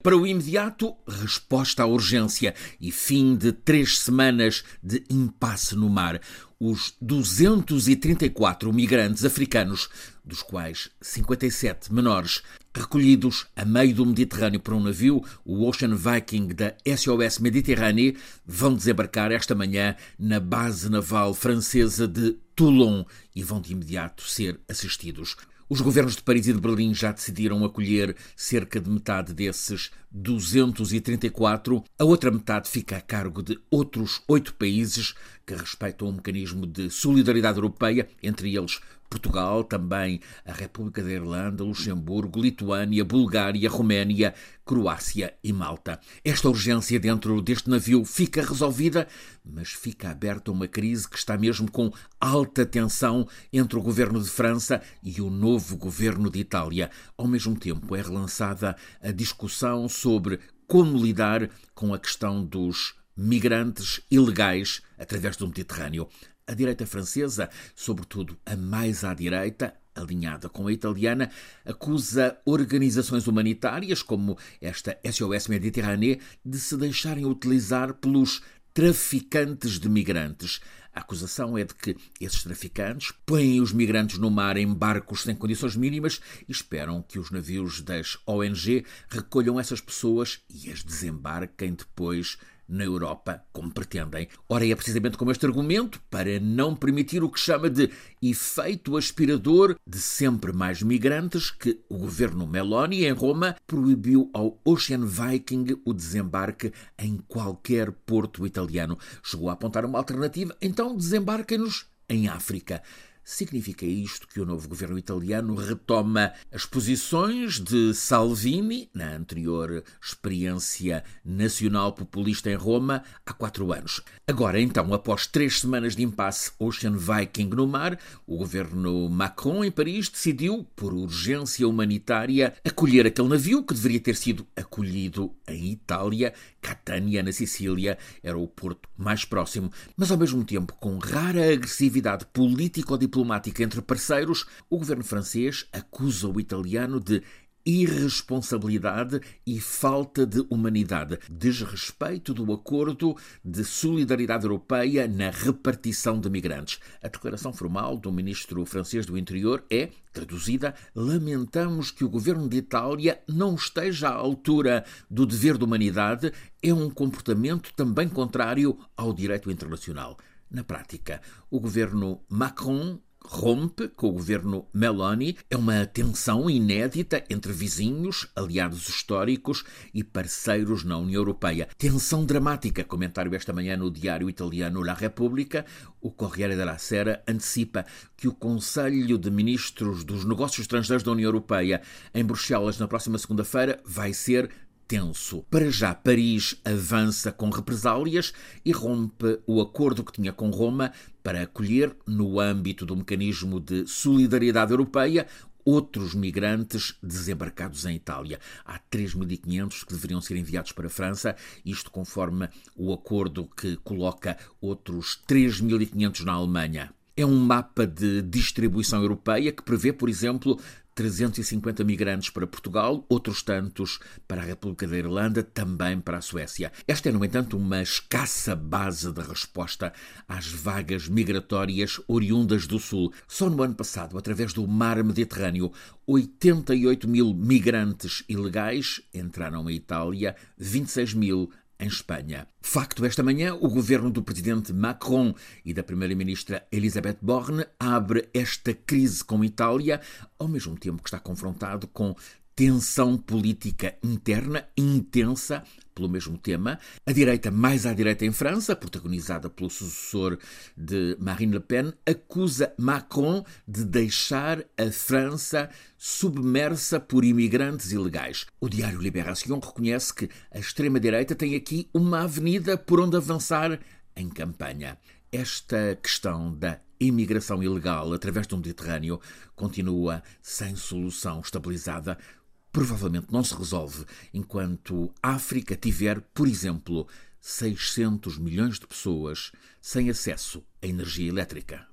Para o imediato, resposta à urgência e fim de três semanas de impasse no mar. Os 234 migrantes africanos, dos quais 57 menores, recolhidos a meio do Mediterrâneo por um navio, o Ocean Viking da SOS Mediterrânea, vão desembarcar esta manhã na base naval francesa de Toulon e vão de imediato ser assistidos. Os governos de Paris e de Berlim já decidiram acolher cerca de metade desses 234. A outra metade fica a cargo de outros oito países que respeitam o mecanismo de solidariedade europeia, entre eles Portugal, também a República da Irlanda, Luxemburgo, Lituânia, Bulgária, Roménia, Croácia e Malta. Esta urgência dentro deste navio fica resolvida, mas fica aberta uma crise que está mesmo com alta tensão entre o governo de França e o novo governo de Itália. Ao mesmo tempo, é relançada a discussão sobre como lidar com a questão dos migrantes ilegais através do Mediterrâneo. A direita francesa, sobretudo a mais à direita, alinhada com a italiana, acusa organizações humanitárias, como esta SOS Mediterrânea, de se deixarem utilizar pelos traficantes de migrantes. A acusação é de que esses traficantes põem os migrantes no mar em barcos sem condições mínimas e esperam que os navios das ONG recolham essas pessoas e as desembarquem depois na Europa, como pretendem. Ora, é precisamente com este argumento, para não permitir o que chama de efeito aspirador de sempre mais migrantes, que o governo Meloni, em Roma, proibiu ao Ocean Viking o desembarque em qualquer porto italiano. Chegou a apontar uma alternativa, então desembarquem-nos em África. Significa isto que o novo governo italiano retoma as posições de Salvini, na anterior experiência nacional populista em Roma, há quatro anos. Agora, então, após três semanas de impasse Ocean Viking no mar, o governo Macron, em Paris, decidiu, por urgência humanitária, acolher aquele navio que deveria ter sido acolhido em Itália. Catania, na Sicília, era o porto mais próximo, mas ao mesmo tempo, com rara agressividade político-diplomática diplomática entre parceiros, o governo francês acusa o italiano de irresponsabilidade e falta de humanidade, desrespeito do acordo de solidariedade europeia na repartição de migrantes. A declaração formal do ministro francês do Interior é, traduzida, lamentamos que o governo de Itália não esteja à altura do dever de humanidade, é um comportamento também contrário ao direito internacional. Na prática, o governo Macron rompe com o governo Meloni. É uma tensão inédita entre vizinhos, aliados históricos e parceiros na União Europeia. Tensão dramática, comentário esta manhã no diário italiano La Repubblica. O Corriere della Sera antecipa que o Conselho de Ministros dos Negócios Estrangeiros da União Europeia em Bruxelas na próxima segunda-feira vai ser tenso. Para já, Paris avança com represálias e rompe o acordo que tinha com Roma para acolher, no âmbito do mecanismo de solidariedade europeia, outros migrantes desembarcados em Itália. Há 3.500 que deveriam ser enviados para a França, isto conforme o acordo que coloca outros 3.500 na Alemanha. É um mapa de distribuição europeia que prevê, por exemplo, 350 migrantes para Portugal, outros tantos para a República da Irlanda, também para a Suécia. Esta é, no entanto, uma escassa base de resposta às vagas migratórias oriundas do Sul. Só no ano passado, através do mar Mediterrâneo, 88 mil migrantes ilegais entraram em Itália, 26 mil em Espanha. Facto, esta manhã, o governo do presidente Macron e da primeira-ministra Elisabeth Borne abre esta crise com Itália, ao mesmo tempo que está confrontado com tensão política interna intensa pelo mesmo tema. A direita mais à direita em França, protagonizada pelo sucessor de Marine Le Pen, acusa Macron de deixar a França submersa por imigrantes ilegais. O diário Libération reconhece que a extrema-direita tem aqui uma avenida por onde avançar em campanha. Esta questão da imigração ilegal através do Mediterrâneo continua sem solução estabilizada, provavelmente não se resolve enquanto a África tiver, por exemplo, 600 milhões de pessoas sem acesso à energia elétrica.